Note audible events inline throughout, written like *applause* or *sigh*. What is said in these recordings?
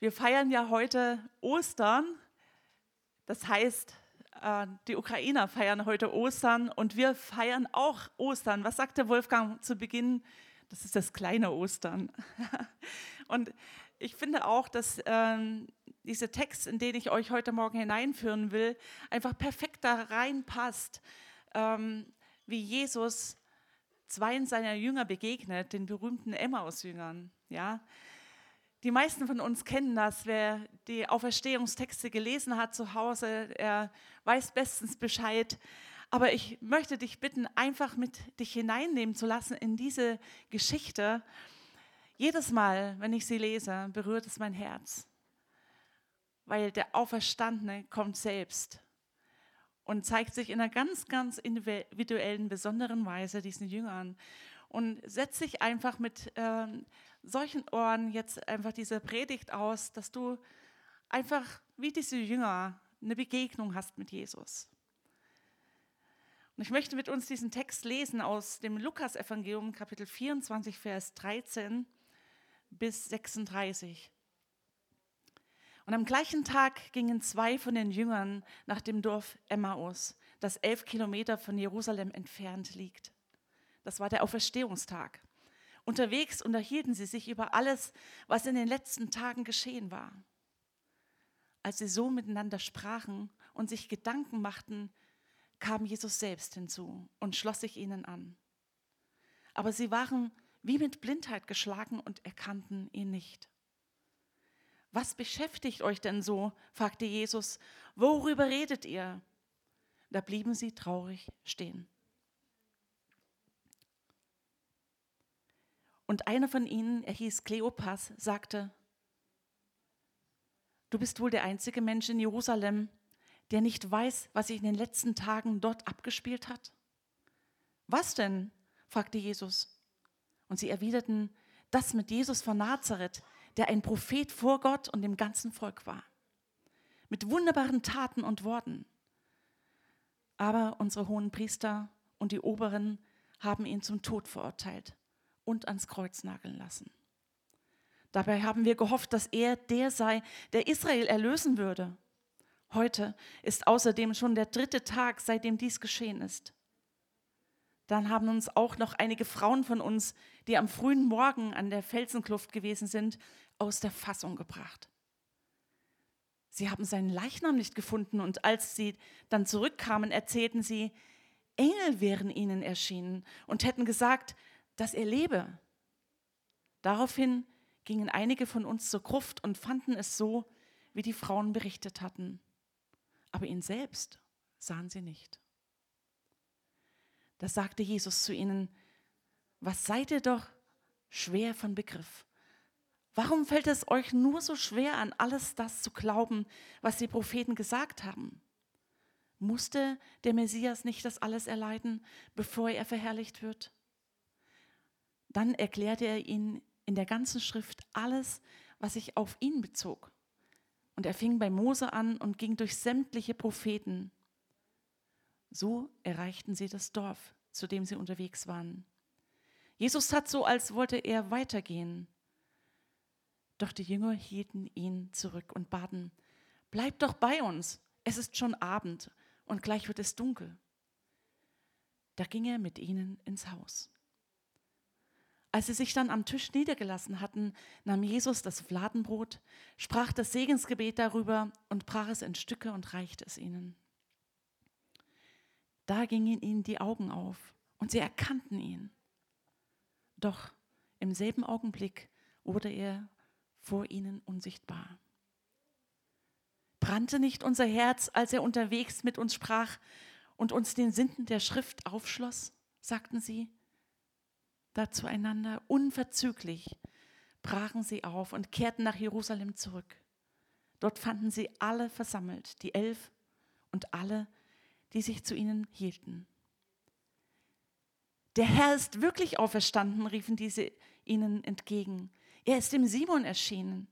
Wir feiern ja heute Ostern. Das heißt, äh, die Ukrainer feiern heute Ostern und wir feiern auch Ostern. Was sagte Wolfgang zu Beginn? Das ist das kleine Ostern. *laughs* Und ich finde auch, dass ähm, dieser Text, in den ich euch heute Morgen hineinführen will, einfach perfekt da reinpasst, ähm, wie Jesus zwei seiner Jünger begegnet, den berühmten Emmaus-Jüngern. Ja? Die meisten von uns kennen das. Wer die Auferstehungstexte gelesen hat zu Hause, er weiß bestens Bescheid. Aber ich möchte dich bitten, einfach mit dich hineinnehmen zu lassen in diese Geschichte. Jedes Mal, wenn ich sie lese, berührt es mein Herz, weil der Auferstandene kommt selbst und zeigt sich in einer ganz, ganz individuellen, besonderen Weise diesen Jüngern und setzt sich einfach mit ähm, solchen Ohren jetzt einfach diese Predigt aus, dass du einfach wie diese Jünger eine Begegnung hast mit Jesus. Und ich möchte mit uns diesen Text lesen aus dem Lukas-Evangelium, Kapitel 24, Vers 13 bis 36. Und am gleichen Tag gingen zwei von den Jüngern nach dem Dorf Emmaus, das elf Kilometer von Jerusalem entfernt liegt. Das war der Auferstehungstag. Unterwegs unterhielten sie sich über alles, was in den letzten Tagen geschehen war. Als sie so miteinander sprachen und sich Gedanken machten, kam Jesus selbst hinzu und schloss sich ihnen an. Aber sie waren wie mit Blindheit geschlagen und erkannten ihn nicht. Was beschäftigt euch denn so? fragte Jesus. Worüber redet ihr? Da blieben sie traurig stehen. Und einer von ihnen, er hieß Kleopas, sagte, du bist wohl der einzige Mensch in Jerusalem, der nicht weiß, was sich in den letzten Tagen dort abgespielt hat. Was denn? fragte Jesus. Und sie erwiderten, das mit Jesus von Nazareth, der ein Prophet vor Gott und dem ganzen Volk war. Mit wunderbaren Taten und Worten. Aber unsere hohen Priester und die Oberen haben ihn zum Tod verurteilt und ans Kreuz nageln lassen. Dabei haben wir gehofft, dass er der sei, der Israel erlösen würde. Heute ist außerdem schon der dritte Tag, seitdem dies geschehen ist. Dann haben uns auch noch einige Frauen von uns, die am frühen Morgen an der Felsenkluft gewesen sind, aus der Fassung gebracht. Sie haben seinen Leichnam nicht gefunden und als sie dann zurückkamen, erzählten sie, Engel wären ihnen erschienen und hätten gesagt, dass er lebe. Daraufhin gingen einige von uns zur Gruft und fanden es so, wie die Frauen berichtet hatten. Aber ihn selbst sahen sie nicht. Da sagte Jesus zu ihnen, was seid ihr doch schwer von Begriff? Warum fällt es euch nur so schwer, an alles das zu glauben, was die Propheten gesagt haben? Musste der Messias nicht das alles erleiden, bevor er verherrlicht wird? Dann erklärte er ihnen in der ganzen Schrift alles, was sich auf ihn bezog. Und er fing bei Mose an und ging durch sämtliche Propheten. So erreichten sie das Dorf, zu dem sie unterwegs waren. Jesus tat so, als wollte er weitergehen. Doch die Jünger hielten ihn zurück und baten, Bleib doch bei uns, es ist schon Abend und gleich wird es dunkel. Da ging er mit ihnen ins Haus. Als sie sich dann am Tisch niedergelassen hatten, nahm Jesus das Fladenbrot, sprach das Segensgebet darüber und brach es in Stücke und reichte es ihnen. Da gingen ihnen die Augen auf und sie erkannten ihn. Doch im selben Augenblick wurde er vor ihnen unsichtbar. Brannte nicht unser Herz, als er unterwegs mit uns sprach und uns den Sinnen der Schrift aufschloss? sagten sie. Da zueinander unverzüglich brachen sie auf und kehrten nach Jerusalem zurück. Dort fanden sie alle versammelt, die elf und alle, die sich zu ihnen hielten. Der Herr ist wirklich auferstanden, riefen diese ihnen entgegen. Er ist dem Simon erschienen.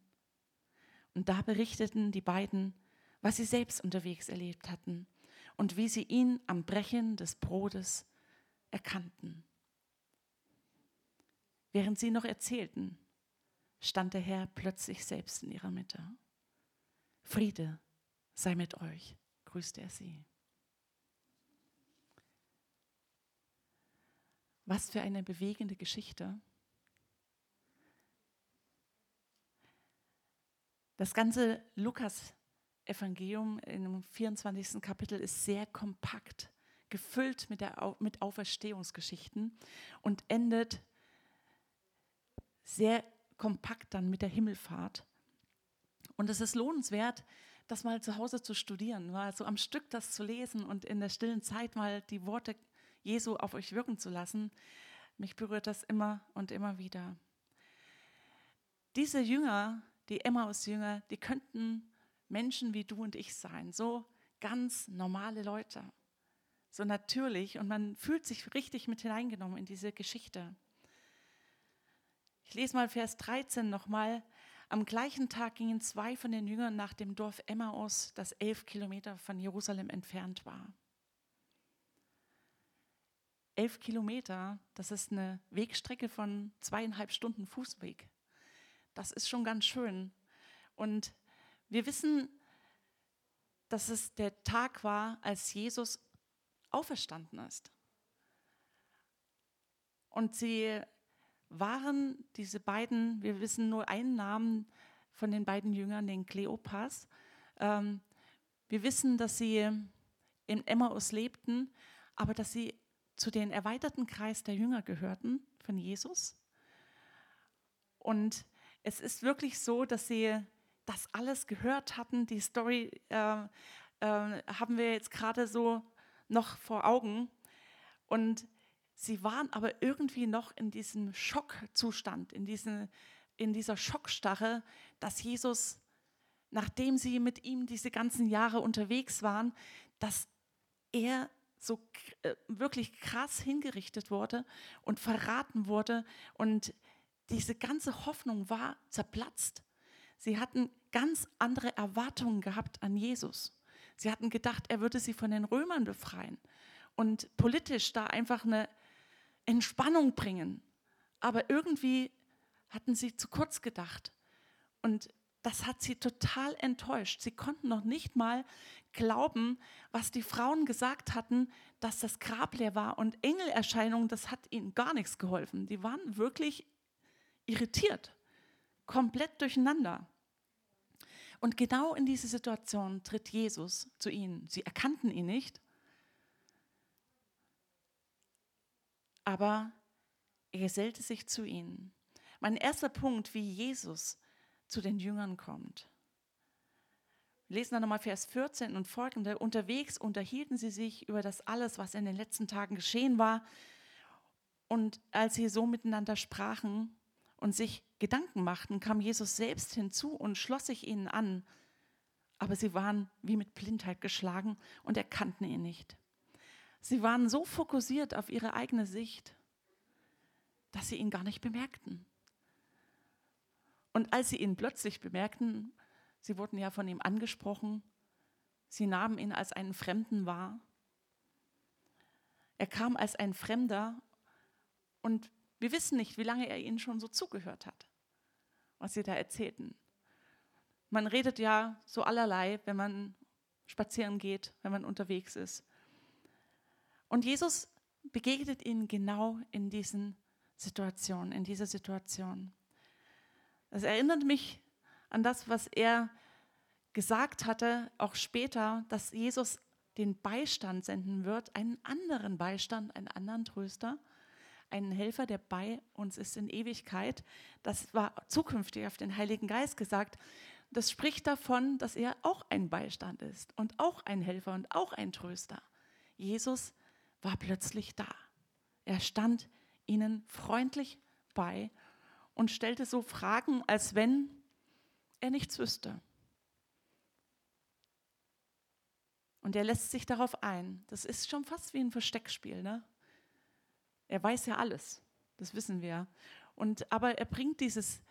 Und da berichteten die beiden, was sie selbst unterwegs erlebt hatten und wie sie ihn am Brechen des Brotes erkannten. Während sie noch erzählten, stand der Herr plötzlich selbst in ihrer Mitte. Friede sei mit euch, grüßte er sie. Was für eine bewegende Geschichte. Das ganze Lukas-Evangelium im 24. Kapitel ist sehr kompakt, gefüllt mit, der, mit Auferstehungsgeschichten und endet sehr kompakt dann mit der Himmelfahrt. Und es ist lohnenswert, das mal zu Hause zu studieren, mal so am Stück das zu lesen und in der stillen Zeit mal die Worte Jesu auf euch wirken zu lassen. Mich berührt das immer und immer wieder. Diese Jünger, die Emmaus-Jünger, die könnten Menschen wie du und ich sein, so ganz normale Leute, so natürlich und man fühlt sich richtig mit hineingenommen in diese Geschichte. Ich lese mal Vers 13 nochmal. Am gleichen Tag gingen zwei von den Jüngern nach dem Dorf Emmaus, das elf Kilometer von Jerusalem entfernt war. Elf Kilometer, das ist eine Wegstrecke von zweieinhalb Stunden Fußweg. Das ist schon ganz schön. Und wir wissen, dass es der Tag war, als Jesus auferstanden ist. Und sie waren diese beiden, wir wissen nur einen Namen von den beiden Jüngern, den Kleopas. Ähm, wir wissen, dass sie in Emmaus lebten, aber dass sie zu den erweiterten Kreis der Jünger gehörten von Jesus. Und es ist wirklich so, dass sie das alles gehört hatten. Die Story äh, äh, haben wir jetzt gerade so noch vor Augen. Und Sie waren aber irgendwie noch in diesem Schockzustand, in, diesen, in dieser Schockstarre, dass Jesus, nachdem sie mit ihm diese ganzen Jahre unterwegs waren, dass er so äh, wirklich krass hingerichtet wurde und verraten wurde und diese ganze Hoffnung war zerplatzt. Sie hatten ganz andere Erwartungen gehabt an Jesus. Sie hatten gedacht, er würde sie von den Römern befreien und politisch da einfach eine Entspannung bringen. Aber irgendwie hatten sie zu kurz gedacht. Und das hat sie total enttäuscht. Sie konnten noch nicht mal glauben, was die Frauen gesagt hatten, dass das Grab leer war und Engelerscheinungen, das hat ihnen gar nichts geholfen. Die waren wirklich irritiert, komplett durcheinander. Und genau in diese Situation tritt Jesus zu ihnen. Sie erkannten ihn nicht, aber er gesellte sich zu ihnen. Mein erster Punkt, wie Jesus zu den Jüngern kommt. Wir lesen dann nochmal Vers 14 und folgende. Unterwegs unterhielten sie sich über das alles, was in den letzten Tagen geschehen war. Und als sie so miteinander sprachen und sich Gedanken machten, kam Jesus selbst hinzu und schloss sich ihnen an. Aber sie waren wie mit Blindheit geschlagen und erkannten ihn nicht. Sie waren so fokussiert auf ihre eigene Sicht, dass sie ihn gar nicht bemerkten. Und als sie ihn plötzlich bemerkten, sie wurden ja von ihm angesprochen, sie nahmen ihn als einen Fremden wahr. Er kam als ein Fremder und wir wissen nicht, wie lange er ihnen schon so zugehört hat, was sie da erzählten. Man redet ja so allerlei, wenn man spazieren geht, wenn man unterwegs ist. Und Jesus begegnet ihnen genau in diesen Situationen, in dieser Situation. Das erinnert mich an das, was er gesagt hatte, auch später, dass Jesus den Beistand senden wird, einen anderen Beistand, einen anderen Tröster, einen Helfer, der bei uns ist in Ewigkeit. Das war zukünftig auf den Heiligen Geist gesagt. Das spricht davon, dass er auch ein Beistand ist und auch ein Helfer und auch ein Tröster. Jesus war plötzlich da. Er stand ihnen freundlich bei und stellte so Fragen, als wenn er nichts wüsste. Und er lässt sich darauf ein. Das ist schon fast wie ein Versteckspiel. Ne? Er weiß ja alles, das wissen wir. Und, aber er bringt dieses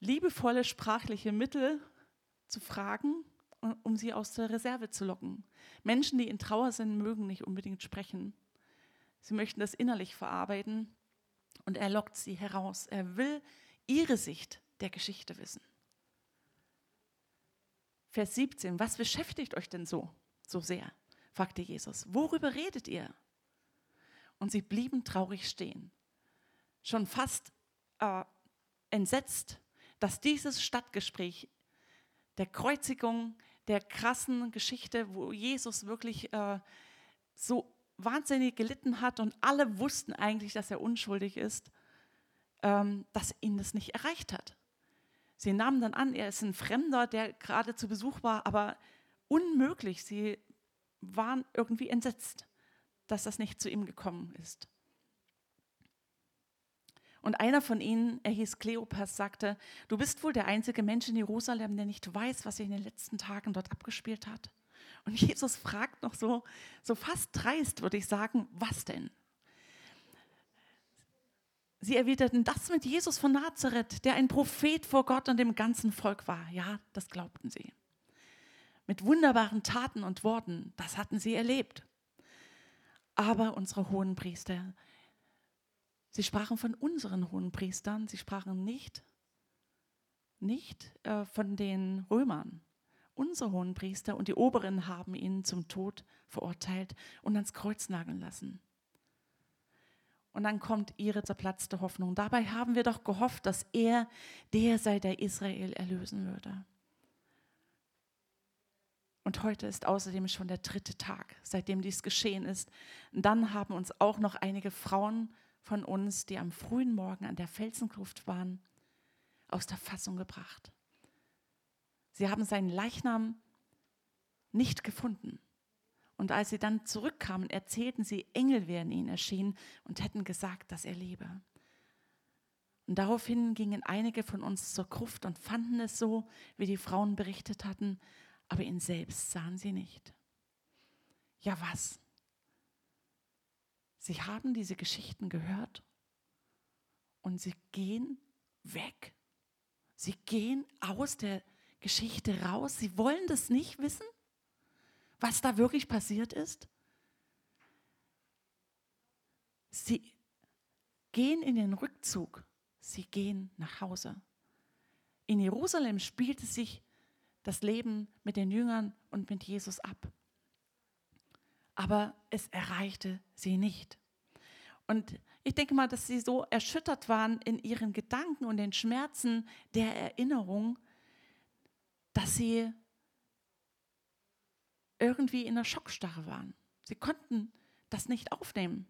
liebevolle sprachliche Mittel zu fragen, um sie aus der Reserve zu locken. Menschen, die in Trauer sind, mögen nicht unbedingt sprechen. Sie möchten das innerlich verarbeiten und er lockt sie heraus. Er will ihre Sicht der Geschichte wissen. Vers 17, was beschäftigt euch denn so, so sehr? fragte Jesus. Worüber redet ihr? Und sie blieben traurig stehen, schon fast äh, entsetzt, dass dieses Stadtgespräch der Kreuzigung, der krassen Geschichte, wo Jesus wirklich äh, so wahnsinnig gelitten hat und alle wussten eigentlich, dass er unschuldig ist, ähm, dass ihn das nicht erreicht hat. Sie nahmen dann an, er ist ein Fremder, der gerade zu Besuch war, aber unmöglich. Sie waren irgendwie entsetzt, dass das nicht zu ihm gekommen ist. Und einer von ihnen, er hieß Kleopas, sagte, du bist wohl der einzige Mensch in Jerusalem, der nicht weiß, was sich in den letzten Tagen dort abgespielt hat. Und Jesus fragt noch so, so fast dreist, würde ich sagen, was denn? Sie erwiderten, das mit Jesus von Nazareth, der ein Prophet vor Gott und dem ganzen Volk war. Ja, das glaubten sie. Mit wunderbaren Taten und Worten, das hatten sie erlebt. Aber unsere hohen Priester, sie sprachen von unseren hohen Priestern, sie sprachen nicht, nicht äh, von den Römern. Unsere hohen Priester und die Oberen haben ihn zum Tod verurteilt und ans Kreuz nageln lassen. Und dann kommt ihre zerplatzte Hoffnung. Dabei haben wir doch gehofft, dass er der sei, der Israel erlösen würde. Und heute ist außerdem schon der dritte Tag, seitdem dies geschehen ist. Und dann haben uns auch noch einige Frauen von uns, die am frühen Morgen an der Felsenkluft waren, aus der Fassung gebracht. Sie haben seinen Leichnam nicht gefunden. Und als sie dann zurückkamen, erzählten sie, Engel wären ihnen erschienen und hätten gesagt, dass er lebe. Und daraufhin gingen einige von uns zur Gruft und fanden es so, wie die Frauen berichtet hatten, aber ihn selbst sahen sie nicht. Ja was? Sie haben diese Geschichten gehört und sie gehen weg. Sie gehen aus der Geschichte raus. Sie wollen das nicht wissen was da wirklich passiert ist? Sie gehen in den Rückzug, sie gehen nach Hause. In Jerusalem spielte sich das Leben mit den Jüngern und mit Jesus ab. Aber es erreichte sie nicht. Und ich denke mal, dass sie so erschüttert waren in ihren Gedanken und den Schmerzen der Erinnerung, dass sie irgendwie in der Schockstarre waren. Sie konnten das nicht aufnehmen.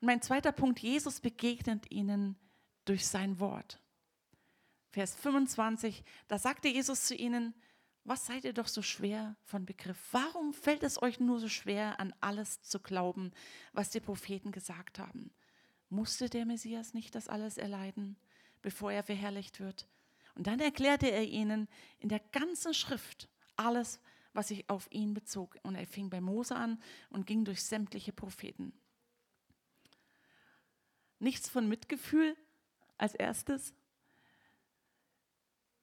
Und mein zweiter Punkt, Jesus begegnet ihnen durch sein Wort. Vers 25, da sagte Jesus zu ihnen, was seid ihr doch so schwer von Begriff? Warum fällt es euch nur so schwer, an alles zu glauben, was die Propheten gesagt haben? Musste der Messias nicht das alles erleiden, bevor er verherrlicht wird? Und dann erklärte er ihnen in der ganzen Schrift alles, was sich auf ihn bezog. Und er fing bei Mose an und ging durch sämtliche Propheten. Nichts von Mitgefühl als erstes.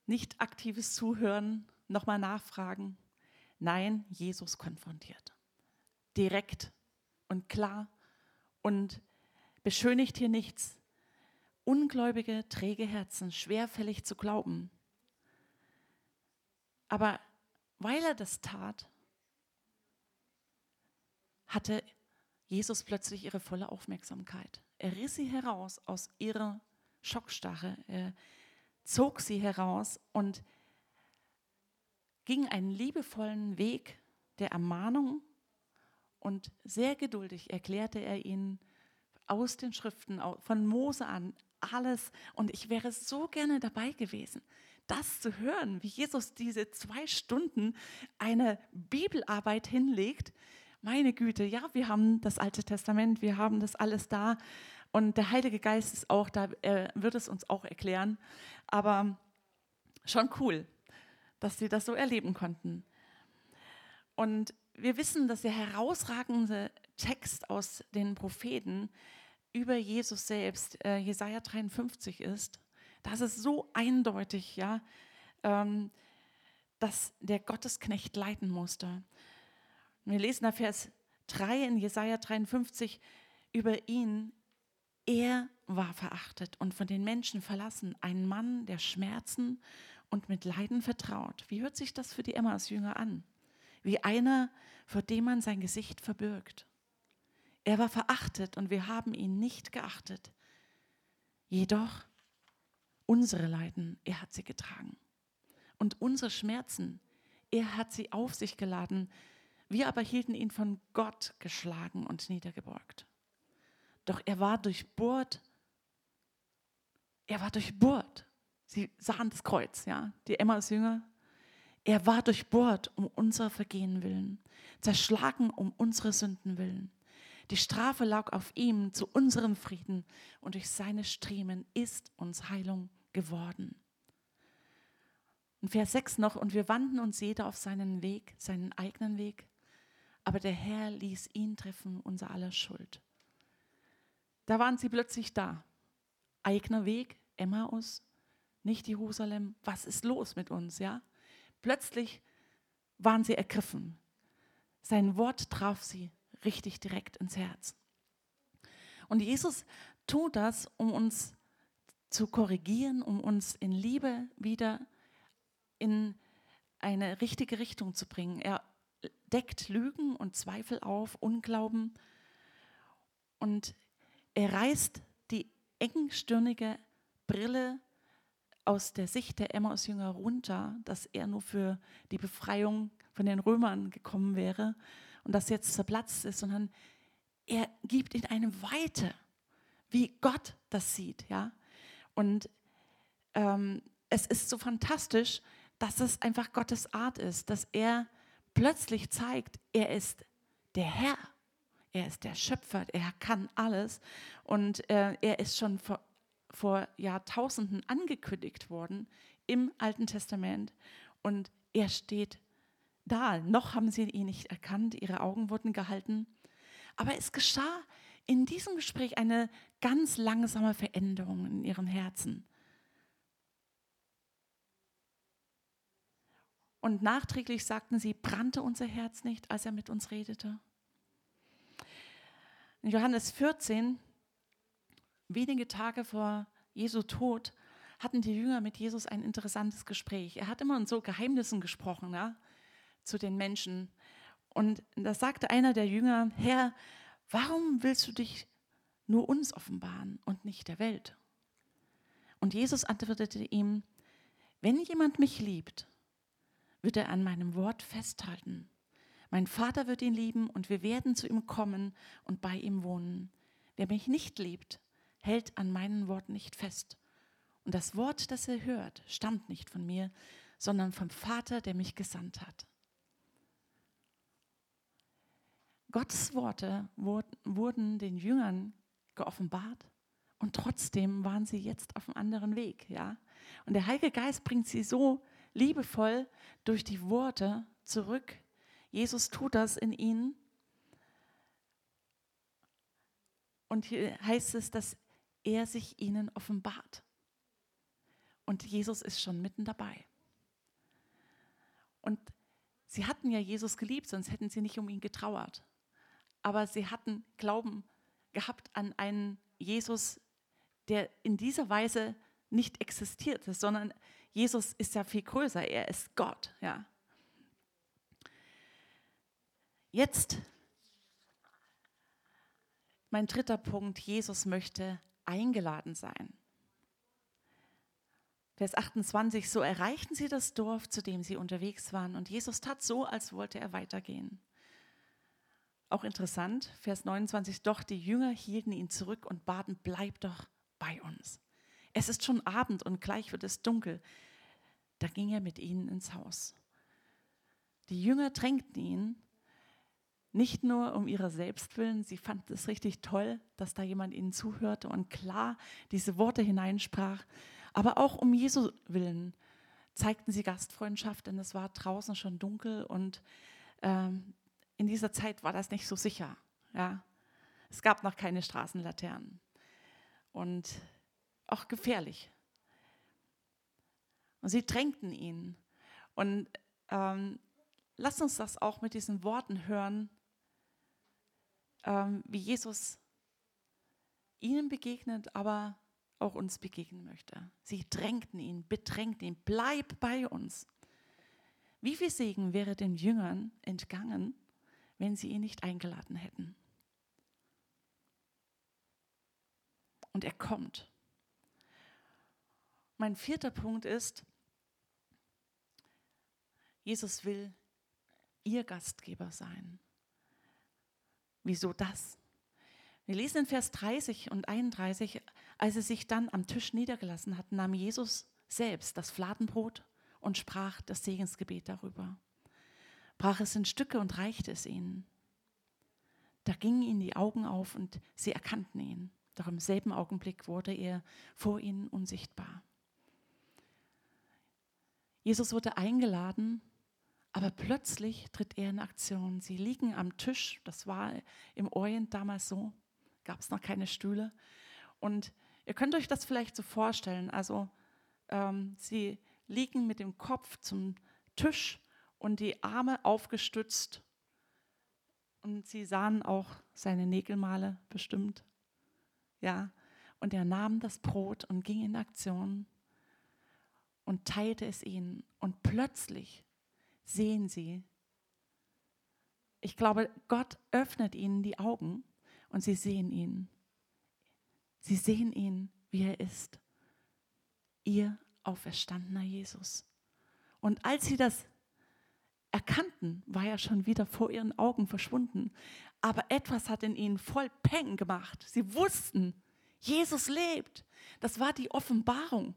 Nicht aktives Zuhören, nochmal nachfragen. Nein, Jesus konfrontiert. Direkt und klar und beschönigt hier nichts. Ungläubige, träge Herzen, schwerfällig zu glauben. Aber weil er das tat, hatte Jesus plötzlich ihre volle Aufmerksamkeit. Er riss sie heraus aus ihrer Schockstarre, er zog sie heraus und ging einen liebevollen Weg der Ermahnung und sehr geduldig erklärte er ihnen aus den Schriften, von Mose an, alles. Und ich wäre so gerne dabei gewesen das zu hören, wie Jesus diese zwei Stunden eine Bibelarbeit hinlegt, meine Güte, ja, wir haben das Alte Testament, wir haben das alles da und der Heilige Geist ist auch da, er wird es uns auch erklären, aber schon cool, dass sie das so erleben konnten. Und wir wissen, dass der herausragende Text aus den Propheten über Jesus selbst, äh, Jesaja 53 ist. Das ist so eindeutig, ja, ähm, dass der Gottesknecht leiten musste. Wir lesen da Vers 3 in Jesaja 53 über ihn. Er war verachtet und von den Menschen verlassen, ein Mann der Schmerzen und mit Leiden vertraut. Wie hört sich das für die Emmaus-Jünger an? Wie einer, vor dem man sein Gesicht verbirgt. Er war verachtet und wir haben ihn nicht geachtet. Jedoch unsere Leiden, er hat sie getragen. Und unsere Schmerzen, er hat sie auf sich geladen. Wir aber hielten ihn von Gott geschlagen und niedergebeugt. Doch er war durchbohrt. Er war durchbohrt. Sie sahen das Kreuz, ja, die Emmaus-Jünger. Er war durchbohrt um unser Vergehen willen, zerschlagen um unsere Sünden willen. Die Strafe lag auf ihm zu unserem Frieden und durch seine Striemen ist uns Heilung geworden. Und Vers 6 noch, und wir wandten uns jeder auf seinen Weg, seinen eigenen Weg, aber der Herr ließ ihn treffen, unser aller Schuld. Da waren sie plötzlich da. Eigener Weg, Emmaus, nicht Jerusalem. Was ist los mit uns, ja? Plötzlich waren sie ergriffen. Sein Wort traf sie richtig direkt ins Herz. Und Jesus tut das, um uns zu korrigieren, um uns in Liebe wieder in eine richtige Richtung zu bringen. Er deckt Lügen und Zweifel auf, Unglauben und er reißt die engstirnige Brille aus der Sicht der Emmaus-Jünger runter, dass er nur für die Befreiung von den Römern gekommen wäre und das jetzt zerplatzt ist, sondern er gibt ihnen eine Weite, wie Gott das sieht. Ja? Und ähm, es ist so fantastisch, dass es einfach Gottes Art ist, dass er plötzlich zeigt, er ist der Herr er ist der Schöpfer, er kann alles und äh, er ist schon vor, vor Jahrtausenden angekündigt worden im Alten Testament und er steht da. Noch haben sie ihn nicht erkannt, ihre Augen wurden gehalten. Aber es geschah in diesem Gespräch eine ganz langsame Veränderung in ihrem Herzen. Und nachträglich sagten sie, brannte unser Herz nicht, als er mit uns redete? In Johannes 14, wenige Tage vor Jesu Tod, hatten die Jünger mit Jesus ein interessantes Gespräch. Er hat immer in so Geheimnissen gesprochen ja, zu den Menschen. Und da sagte einer der Jünger, Herr, warum willst du dich nur uns offenbaren und nicht der Welt? Und Jesus antwortete ihm, wenn jemand mich liebt, wird er an meinem Wort festhalten. Mein Vater wird ihn lieben und wir werden zu ihm kommen und bei ihm wohnen. Wer mich nicht liebt, hält an meinen Worten nicht fest. Und das Wort, das er hört, stammt nicht von mir, sondern vom Vater, der mich gesandt hat. Gottes Worte wurden den Jüngern geoffenbart und trotzdem waren sie jetzt auf einem anderen Weg, ja? Und der Heilige Geist bringt sie so liebevoll durch die Worte zurück Jesus tut das in ihnen. Und hier heißt es, dass er sich ihnen offenbart. Und Jesus ist schon mitten dabei. Und sie hatten ja Jesus geliebt, sonst hätten sie nicht um ihn getrauert. Aber sie hatten Glauben gehabt an einen Jesus, der in dieser Weise nicht existierte, sondern Jesus ist ja viel größer. Er ist Gott, ja. Jetzt mein dritter Punkt, Jesus möchte eingeladen sein. Vers 28, so erreichten sie das Dorf, zu dem sie unterwegs waren, und Jesus tat so, als wollte er weitergehen. Auch interessant, Vers 29, doch die Jünger hielten ihn zurück und baten, bleib doch bei uns. Es ist schon Abend und gleich wird es dunkel. Da ging er mit ihnen ins Haus. Die Jünger drängten ihn, nicht nur um ihrer selbst willen, sie fand es richtig toll, dass da jemand ihnen zuhörte und klar diese Worte hineinsprach, aber auch um Jesu willen zeigten sie Gastfreundschaft, denn es war draußen schon dunkel und ähm, in dieser Zeit war das nicht so sicher. Ja? Es gab noch keine Straßenlaternen und auch gefährlich. Und sie drängten ihn. Und ähm, lasst uns das auch mit diesen Worten hören, ähm, wie Jesus ihnen begegnet, aber auch uns begegnen möchte. Sie drängten ihn, bedrängten ihn, bleib bei uns. Wie viel Segen wäre den Jüngern entgangen, wenn sie ihn nicht eingeladen hätten? Und er kommt. Mein vierter Punkt ist, Jesus will ihr Gastgeber sein. Wieso das? Wir lesen in Vers 30 und 31, als er sich dann am Tisch niedergelassen hat, nahm Jesus selbst das Fladenbrot und sprach das Segensgebet darüber. Brach es in Stücke und reichte es ihnen. Da gingen ihnen die Augen auf und sie erkannten ihn. Doch im selben Augenblick wurde er vor ihnen unsichtbar. Jesus wurde eingeladen, aber plötzlich tritt er in Aktion. Sie liegen am Tisch, das war im Orient damals so, gab es noch keine Stühle. Und ihr könnt euch das vielleicht so vorstellen. Also ähm, sie liegen mit dem Kopf zum Tisch und die Arme aufgestützt. Und sie sahen auch seine Nägelmale bestimmt. Ja, und er nahm das Brot und ging in Aktion und teilte es ihnen. Und plötzlich sehen sie, ich glaube, Gott öffnet ihnen die Augen und sie sehen ihn. Sie sehen ihn, wie er ist. Ihr auferstandener Jesus. Und als sie das erkannten, war er schon wieder vor ihren Augen verschwunden. Aber etwas hat in ihnen voll Peng gemacht. Sie wussten, Jesus lebt. Das war die Offenbarung.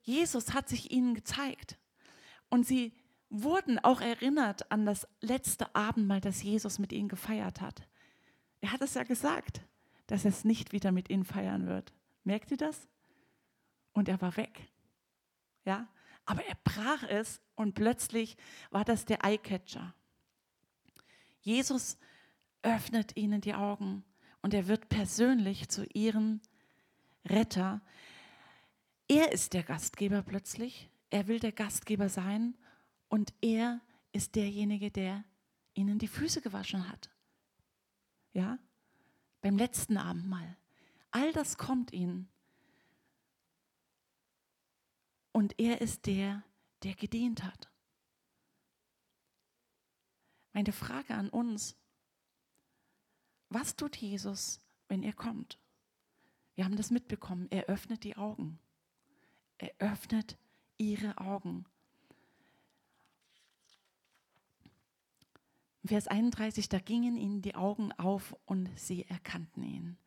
Jesus hat sich ihnen gezeigt. Und sie wurden auch erinnert an das letzte Abendmahl, das Jesus mit ihnen gefeiert hat. Er hat es ja gesagt, dass er es nicht wieder mit ihnen feiern wird. Merkt ihr das? Und er war weg. Ja, aber er brach es und plötzlich war das der Eyecatcher. Jesus öffnet ihnen die Augen und er wird persönlich zu ihrem Retter. Er ist der Gastgeber plötzlich. Er will der Gastgeber sein und er ist derjenige, der ihnen die Füße gewaschen hat. Ja? Beim letzten Abendmahl. All das kommt ihnen. Und er ist der, der gedient hat. Meine Frage an uns, was tut Jesus, wenn er kommt? Wir haben das mitbekommen, er öffnet die Augen. Er öffnet ihre Augen. Vers 31, da gingen ihnen die Augen auf und sie erkannten ihn.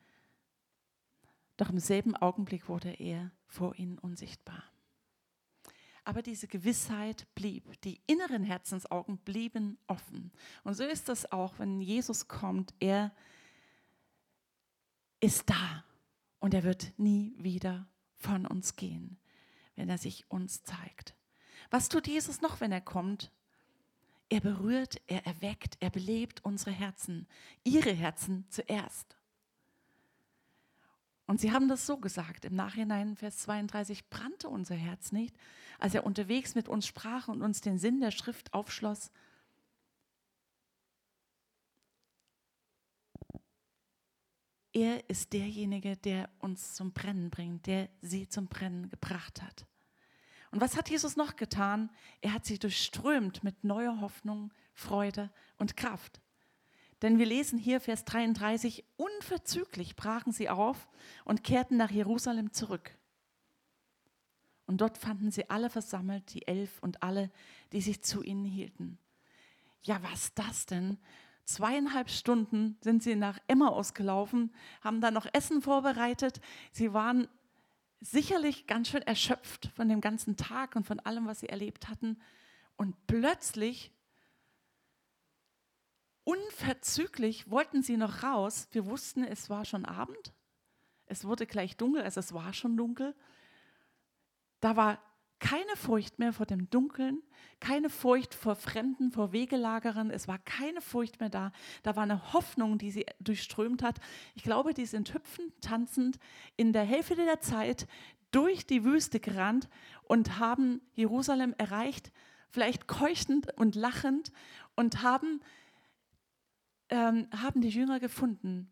Doch im selben Augenblick wurde er vor ihnen unsichtbar. Aber diese Gewissheit blieb, die inneren Herzensaugen blieben offen. Und so ist das auch, wenn Jesus kommt. Er ist da und er wird nie wieder von uns gehen, wenn er sich uns zeigt. Was tut Jesus noch, wenn er kommt? Er berührt, er erweckt, er belebt unsere Herzen, ihre Herzen zuerst. Und sie haben das so gesagt, im Nachhinein, Vers 32, brannte unser Herz nicht, als er unterwegs mit uns sprach und uns den Sinn der Schrift aufschloss. Er ist derjenige, der uns zum Brennen bringt, der sie zum Brennen gebracht hat. Und was hat Jesus noch getan? Er hat sie durchströmt mit neuer Hoffnung, Freude und Kraft. Denn wir lesen hier Vers 33, unverzüglich brachen sie auf und kehrten nach Jerusalem zurück. Und dort fanden sie alle versammelt, die Elf und alle, die sich zu ihnen hielten. Ja, was das denn? Zweieinhalb Stunden sind sie nach Emmaus gelaufen, haben da noch Essen vorbereitet. Sie waren sicherlich ganz schön erschöpft von dem ganzen Tag und von allem, was sie erlebt hatten. Und plötzlich, unverzüglich, wollten sie noch raus. Wir wussten, es war schon Abend. Es wurde gleich dunkel, also es war schon dunkel. Da war keine Furcht mehr vor dem Dunkeln, keine Furcht vor Fremden, vor Wegelagerern. Es war keine Furcht mehr da. Da war eine Hoffnung, die sie durchströmt hat. Ich glaube, die sind hüpfend, tanzend in der Hälfte der Zeit durch die Wüste gerannt und haben Jerusalem erreicht, vielleicht keuchend und lachend und haben, ähm, haben die Jünger gefunden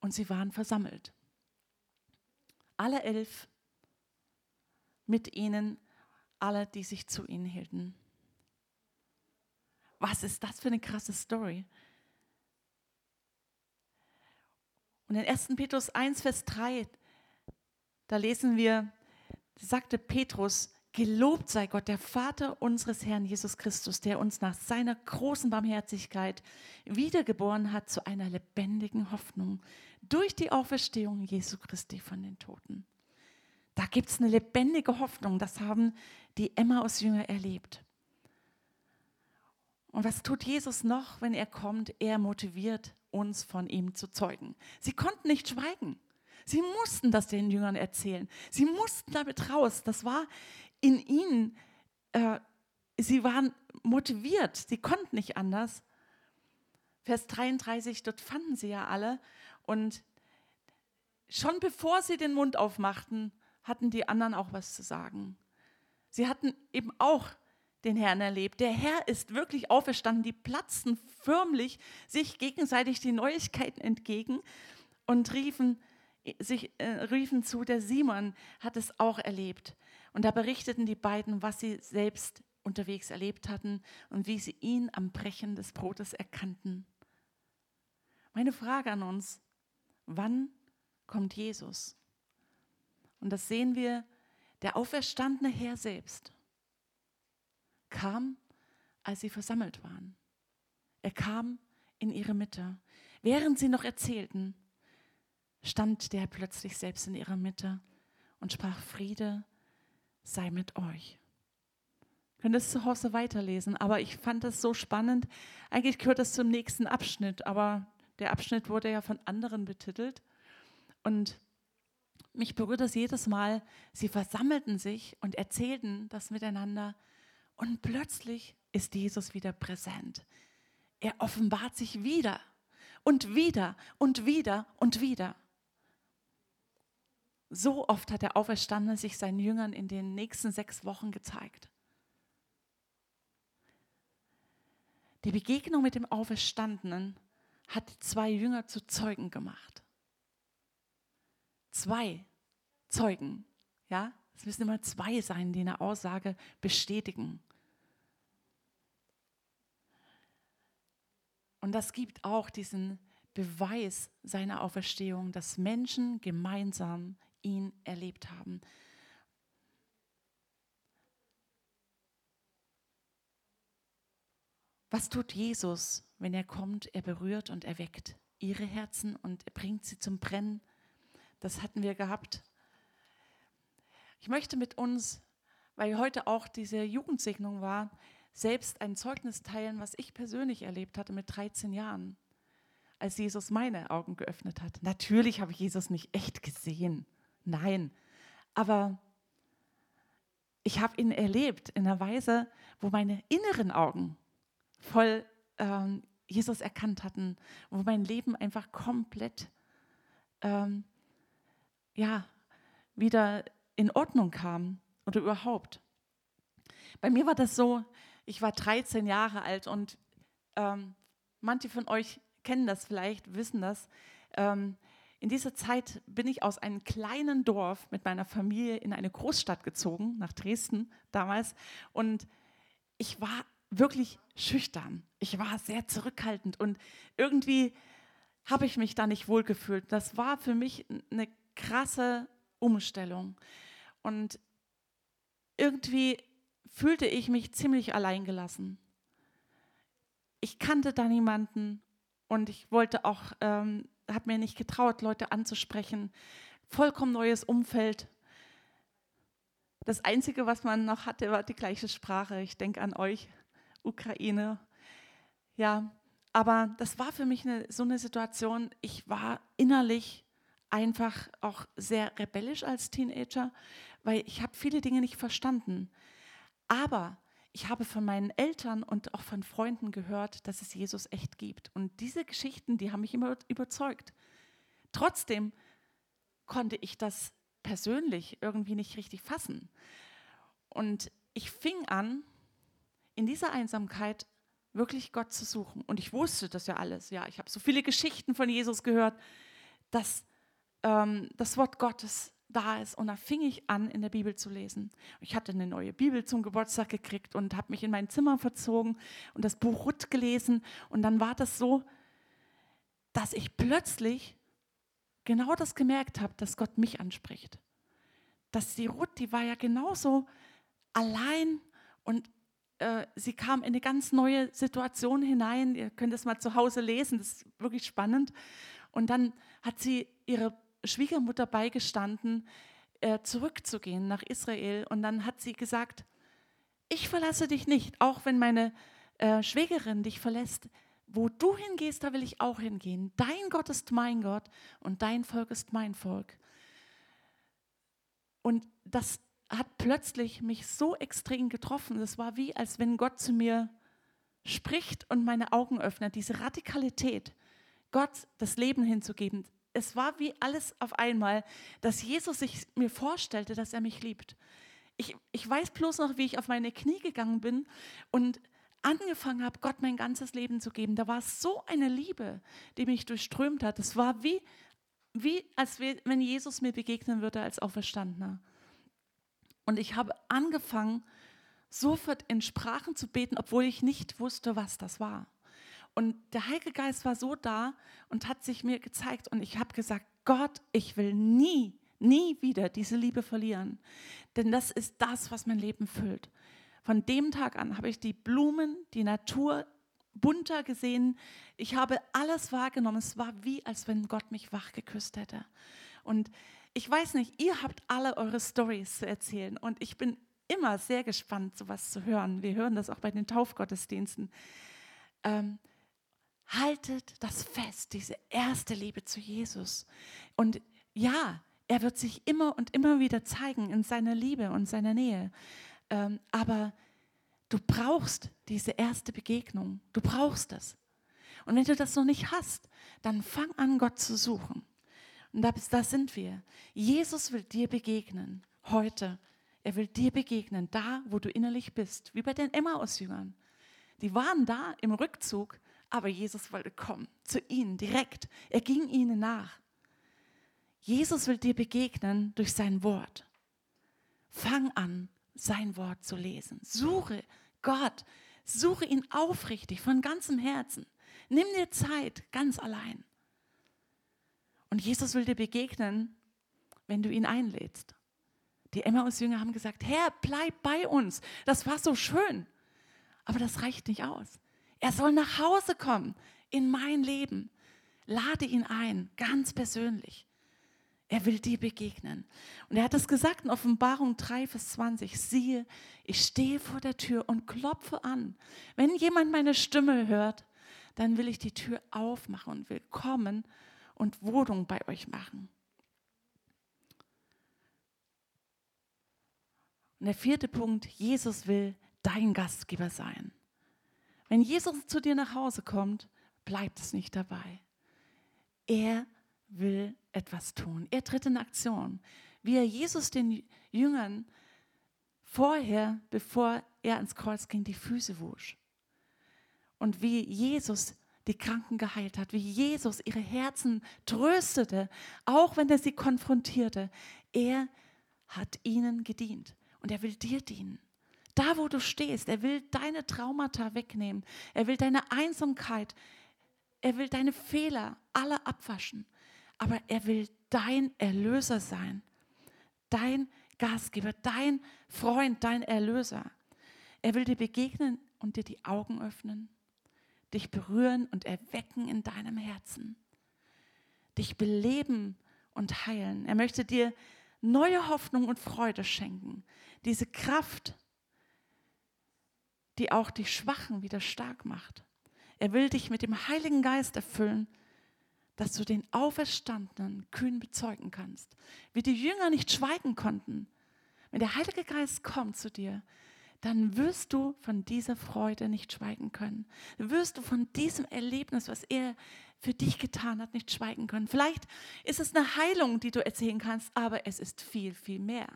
und sie waren versammelt. Alle elf, mit ihnen alle, die sich zu ihnen hielten. Was ist das für eine krasse Story? Und in 1. Petrus 1, Vers 3, da lesen wir, sagte Petrus, Gelobt sei Gott, der Vater unseres Herrn Jesus Christus, der uns nach seiner großen Barmherzigkeit wiedergeboren hat zu einer lebendigen Hoffnung durch die Auferstehung Jesu Christi von den Toten. Da gibt es eine lebendige Hoffnung, das haben die Emmaus-Jünger erlebt. Und was tut Jesus noch, wenn er kommt? Er motiviert uns von ihm zu zeugen. Sie konnten nicht schweigen. Sie mussten das den Jüngern erzählen. Sie mussten damit raus. Das war in ihnen, äh, sie waren motiviert, sie konnten nicht anders. Vers 33, dort fanden sie ja alle und schon bevor sie den Mund aufmachten, hatten die anderen auch was zu sagen. Sie hatten eben auch den Herrn erlebt. Der Herr ist wirklich auferstanden. Die platzten förmlich sich gegenseitig die Neuigkeiten entgegen und riefen, sich, äh, riefen zu, der Simon hat es auch erlebt. Und da berichteten die beiden, was sie selbst unterwegs erlebt hatten und wie sie ihn am Brechen des Brotes erkannten. Meine Frage an uns, wann kommt Jesus? Und das sehen wir, der auferstandene Herr selbst kam, als sie versammelt waren. Er kam in ihre Mitte. Während sie noch erzählten, stand der plötzlich selbst in ihrer Mitte und sprach Friede sei mit euch. Ich könnte es zu Hause weiterlesen, aber ich fand es so spannend. Eigentlich gehört das zum nächsten Abschnitt, aber der Abschnitt wurde ja von anderen betitelt. Und mich berührt das jedes Mal. Sie versammelten sich und erzählten das miteinander. Und plötzlich ist Jesus wieder präsent. Er offenbart sich wieder und wieder und wieder und wieder. So oft hat der Auferstandene sich seinen Jüngern in den nächsten sechs Wochen gezeigt. Die Begegnung mit dem Auferstandenen hat zwei Jünger zu Zeugen gemacht. Zwei Zeugen, ja, es müssen immer zwei sein, die eine Aussage bestätigen. Und das gibt auch diesen Beweis seiner Auferstehung, dass Menschen gemeinsam ihn erlebt haben. Was tut Jesus, wenn er kommt? Er berührt und erweckt ihre Herzen und er bringt sie zum Brennen. Das hatten wir gehabt. Ich möchte mit uns, weil heute auch diese Jugendsegnung war, selbst ein Zeugnis teilen, was ich persönlich erlebt hatte mit 13 Jahren, als Jesus meine Augen geöffnet hat. Natürlich habe ich Jesus nicht echt gesehen. Nein, aber ich habe ihn erlebt in einer Weise, wo meine inneren Augen voll ähm, Jesus erkannt hatten, wo mein Leben einfach komplett ähm, ja, wieder in Ordnung kam oder überhaupt. Bei mir war das so, ich war 13 Jahre alt und ähm, manche von euch kennen das vielleicht, wissen das. Ähm, in dieser Zeit bin ich aus einem kleinen Dorf mit meiner Familie in eine Großstadt gezogen, nach Dresden damals. Und ich war wirklich schüchtern. Ich war sehr zurückhaltend und irgendwie habe ich mich da nicht wohlgefühlt. Das war für mich eine krasse Umstellung. Und irgendwie fühlte ich mich ziemlich alleingelassen. Ich kannte da niemanden und ich wollte auch ähm, habe mir nicht getraut, Leute anzusprechen. Vollkommen neues Umfeld. Das Einzige, was man noch hatte, war die gleiche Sprache. Ich denke an euch, Ukraine. Ja, aber das war für mich eine, so eine Situation. Ich war innerlich einfach auch sehr rebellisch als Teenager, weil ich habe viele Dinge nicht verstanden. Aber ich habe von meinen Eltern und auch von Freunden gehört, dass es Jesus echt gibt. Und diese Geschichten, die haben mich immer überzeugt. Trotzdem konnte ich das persönlich irgendwie nicht richtig fassen. Und ich fing an, in dieser Einsamkeit wirklich Gott zu suchen. Und ich wusste das ja alles. Ja, ich habe so viele Geschichten von Jesus gehört, dass ähm, das Wort Gottes da ist. Und da fing ich an, in der Bibel zu lesen. Ich hatte eine neue Bibel zum Geburtstag gekriegt und habe mich in mein Zimmer verzogen und das Buch Ruth gelesen. Und dann war das so, dass ich plötzlich genau das gemerkt habe, dass Gott mich anspricht. Dass die Ruth, die war ja genauso allein und äh, sie kam in eine ganz neue Situation hinein. Ihr könnt es mal zu Hause lesen, das ist wirklich spannend. Und dann hat sie ihre Schwiegermutter beigestanden, äh, zurückzugehen nach Israel. Und dann hat sie gesagt, ich verlasse dich nicht, auch wenn meine äh, Schwägerin dich verlässt. Wo du hingehst, da will ich auch hingehen. Dein Gott ist mein Gott und dein Volk ist mein Volk. Und das hat plötzlich mich so extrem getroffen. Es war wie, als wenn Gott zu mir spricht und meine Augen öffnet. Diese Radikalität, Gott das Leben hinzugeben. Es war wie alles auf einmal, dass Jesus sich mir vorstellte, dass er mich liebt. Ich, ich weiß bloß noch, wie ich auf meine Knie gegangen bin und angefangen habe, Gott mein ganzes Leben zu geben. Da war so eine Liebe, die mich durchströmt hat. Es war wie, wie als wenn Jesus mir begegnen würde als Auferstandener. Und ich habe angefangen, sofort in Sprachen zu beten, obwohl ich nicht wusste, was das war. Und der Heilige Geist war so da und hat sich mir gezeigt. Und ich habe gesagt, Gott, ich will nie, nie wieder diese Liebe verlieren. Denn das ist das, was mein Leben füllt. Von dem Tag an habe ich die Blumen, die Natur bunter gesehen. Ich habe alles wahrgenommen. Es war wie, als wenn Gott mich wach geküsst hätte. Und ich weiß nicht, ihr habt alle eure Stories zu erzählen und ich bin immer sehr gespannt, sowas zu hören. Wir hören das auch bei den Taufgottesdiensten. Ähm, haltet das fest, diese erste Liebe zu Jesus. Und ja, er wird sich immer und immer wieder zeigen in seiner Liebe und seiner Nähe. Ähm, aber du brauchst diese erste Begegnung. Du brauchst das. Und wenn du das noch nicht hast, dann fang an, Gott zu suchen. Und da, da sind wir. Jesus will dir begegnen heute. Er will dir begegnen, da, wo du innerlich bist, wie bei den Emmaus-Jüngern. Die waren da im Rückzug, aber Jesus wollte kommen zu ihnen direkt. Er ging ihnen nach. Jesus will dir begegnen durch sein Wort. Fang an, sein Wort zu lesen. Suche Gott. Suche ihn aufrichtig, von ganzem Herzen. Nimm dir Zeit, ganz allein. Und Jesus will dir begegnen, wenn du ihn einlädst. Die Emmaus-Jünger haben gesagt, Herr, bleib bei uns. Das war so schön. Aber das reicht nicht aus. Er soll nach Hause kommen, in mein Leben. Lade ihn ein, ganz persönlich. Er will dir begegnen. Und er hat es gesagt in Offenbarung 3, Vers 20. Siehe, ich stehe vor der Tür und klopfe an. Wenn jemand meine Stimme hört, dann will ich die Tür aufmachen und will kommen und Wohnung bei euch machen. Und der vierte Punkt, Jesus will dein Gastgeber sein. Wenn Jesus zu dir nach Hause kommt, bleibt es nicht dabei. Er will etwas tun. Er tritt in Aktion. Wie er Jesus den Jüngern vorher, bevor er ans Kreuz ging, die Füße wusch. Und wie Jesus die Kranken geheilt hat, wie Jesus ihre Herzen tröstete, auch wenn er sie konfrontierte. Er hat ihnen gedient und er will dir dienen. Da, wo du stehst, er will deine Traumata wegnehmen. Er will deine Einsamkeit, er will deine Fehler alle abwaschen. Aber er will dein Erlöser sein, dein Gastgeber, dein Freund, dein Erlöser. Er will dir begegnen und dir die Augen öffnen dich berühren und erwecken in deinem Herzen, dich beleben und heilen. Er möchte dir neue Hoffnung und Freude schenken, diese Kraft, die auch die Schwachen wieder stark macht. Er will dich mit dem Heiligen Geist erfüllen, dass du den Auferstandenen kühn bezeugen kannst, wie die Jünger nicht schweigen konnten. Wenn der Heilige Geist kommt zu dir, dann wirst du von dieser Freude nicht schweigen können. Wirst du von diesem Erlebnis, was er für dich getan hat, nicht schweigen können. Vielleicht ist es eine Heilung, die du erzählen kannst, aber es ist viel, viel mehr.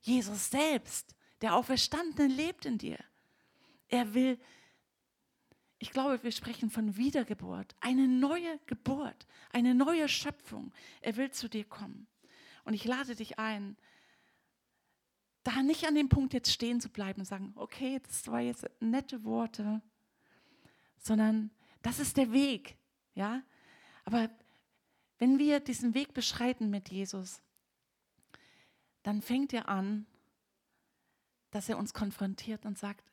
Jesus selbst, der Auferstandene, lebt in dir. Er will, ich glaube, wir sprechen von Wiedergeburt, eine neue Geburt, eine neue Schöpfung. Er will zu dir kommen. Und ich lade dich ein, da nicht an dem Punkt jetzt stehen zu bleiben und sagen, okay, das war jetzt nette Worte, sondern das ist der Weg, ja. Aber wenn wir diesen Weg beschreiten mit Jesus, dann fängt er an, dass er uns konfrontiert und sagt,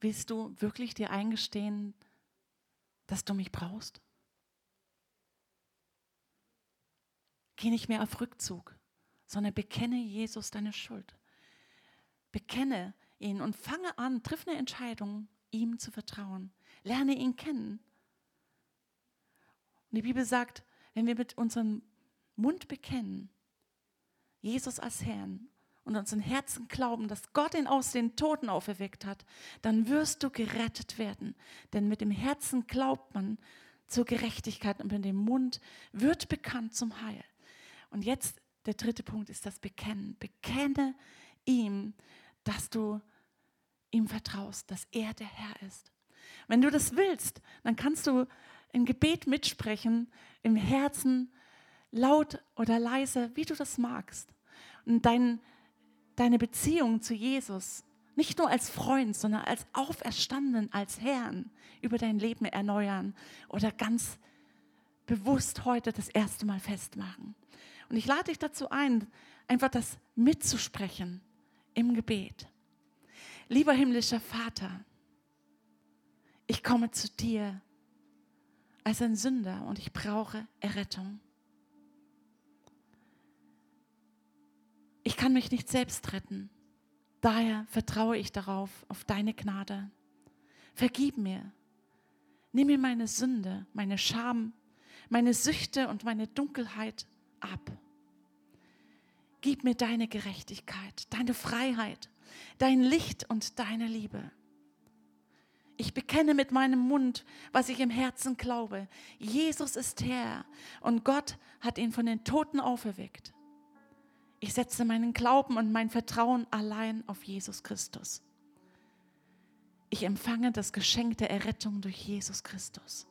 willst du wirklich dir eingestehen, dass du mich brauchst? Geh nicht mehr auf Rückzug, sondern bekenne Jesus deine Schuld. Bekenne ihn und fange an, triff eine Entscheidung, ihm zu vertrauen. Lerne ihn kennen. Und die Bibel sagt, wenn wir mit unserem Mund bekennen, Jesus als Herrn und unseren Herzen glauben, dass Gott ihn aus den Toten auferweckt hat, dann wirst du gerettet werden. Denn mit dem Herzen glaubt man zur Gerechtigkeit und mit dem Mund wird bekannt zum Heil. Und jetzt der dritte Punkt ist das Bekennen. Bekenne ihm, dass du ihm vertraust, dass er der Herr ist. Wenn du das willst, dann kannst du im Gebet mitsprechen, im Herzen, laut oder leise, wie du das magst. Und dein, deine Beziehung zu Jesus, nicht nur als Freund, sondern als Auferstanden, als Herrn über dein Leben erneuern oder ganz bewusst heute das erste Mal festmachen. Und ich lade dich dazu ein, einfach das mitzusprechen im Gebet. Lieber himmlischer Vater, ich komme zu dir als ein Sünder und ich brauche Errettung. Kann mich nicht selbst retten. Daher vertraue ich darauf, auf deine Gnade. Vergib mir. Nimm mir meine Sünde, meine Scham, meine Süchte und meine Dunkelheit ab. Gib mir deine Gerechtigkeit, deine Freiheit, dein Licht und deine Liebe. Ich bekenne mit meinem Mund, was ich im Herzen glaube. Jesus ist Herr und Gott hat ihn von den Toten auferweckt. Ich setze meinen Glauben und mein Vertrauen allein auf Jesus Christus. Ich empfange das Geschenk der Errettung durch Jesus Christus.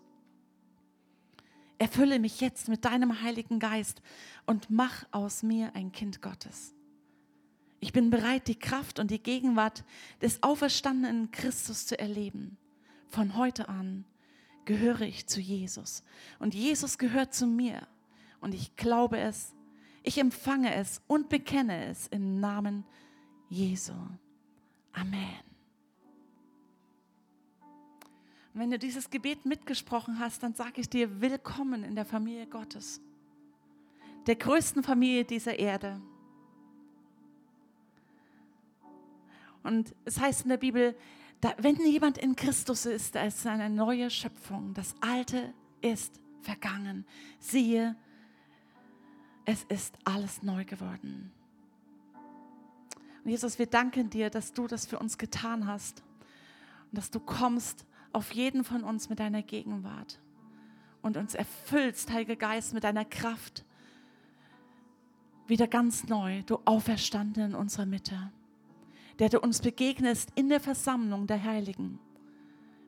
Erfülle mich jetzt mit deinem Heiligen Geist und mach aus mir ein Kind Gottes. Ich bin bereit, die Kraft und die Gegenwart des auferstandenen Christus zu erleben. Von heute an gehöre ich zu Jesus und Jesus gehört zu mir und ich glaube es, ich empfange es und bekenne es im Namen Jesu. Amen. Und wenn du dieses Gebet mitgesprochen hast, dann sage ich dir willkommen in der Familie Gottes, der größten Familie dieser Erde. Und es heißt in der Bibel, da, wenn jemand in Christus ist, da ist eine neue Schöpfung. Das Alte ist vergangen. Siehe, es ist alles neu geworden. Und Jesus, wir danken dir, dass du das für uns getan hast und dass du kommst auf jeden von uns mit deiner Gegenwart und uns erfüllst, Heiliger Geist, mit deiner Kraft. Wieder ganz neu, du auferstanden in unserer Mitte, der du uns begegnest in der Versammlung der Heiligen.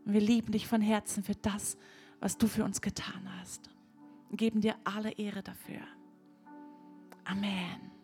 Und wir lieben dich von Herzen für das, was du für uns getan hast. Und geben dir alle Ehre dafür. Amen.